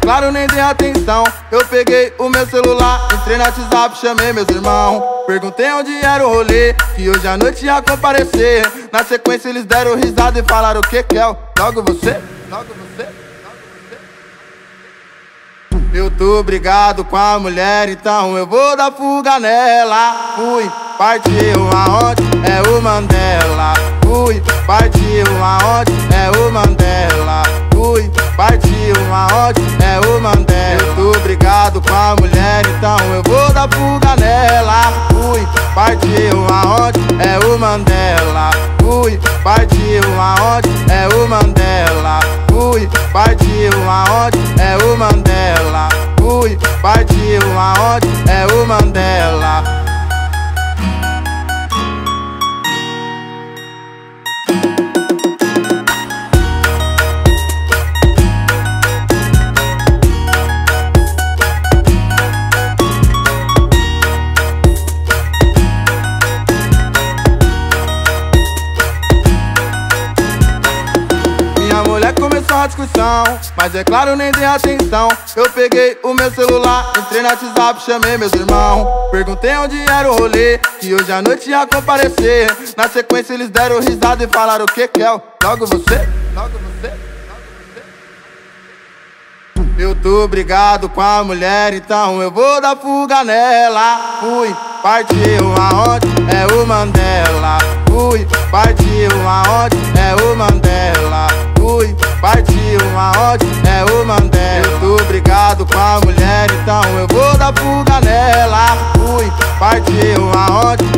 claro, nem dei atenção. Eu peguei o meu celular, entrei no WhatsApp, chamei meus irmãos. Perguntei onde era o rolê, que hoje à noite ia comparecer. Na sequência, eles deram risada e falaram: O que, Kel? Logo você? Logo você? Eu tô brigado com a mulher, então eu vou dar fuga nela. Fui, partiu aonde? É o Mandela. Fui, partiu aonde? Dar fuga nela. Fui, partiu aonde? É o Mandela. Fui, partiu aonde? É o Mandela. Fui, partiu aonde? É o Mandela. Fui, partiu aonde? Mulher começou a discussão, mas é claro, nem dei atenção. Eu peguei o meu celular, entrei no WhatsApp, chamei meus irmãos. Perguntei onde era o rolê, que hoje à noite ia comparecer. Na sequência, eles deram risada e falaram: O que, Kel? Logo você? Logo você? Eu tô brigado com a mulher, então eu vou dar fuga nela. Fui, partiu aonde? É o Mandela. Fui, partiu aonde? Brigado com a mulher, então eu vou dar fuga nela. Fui, partiu aonde?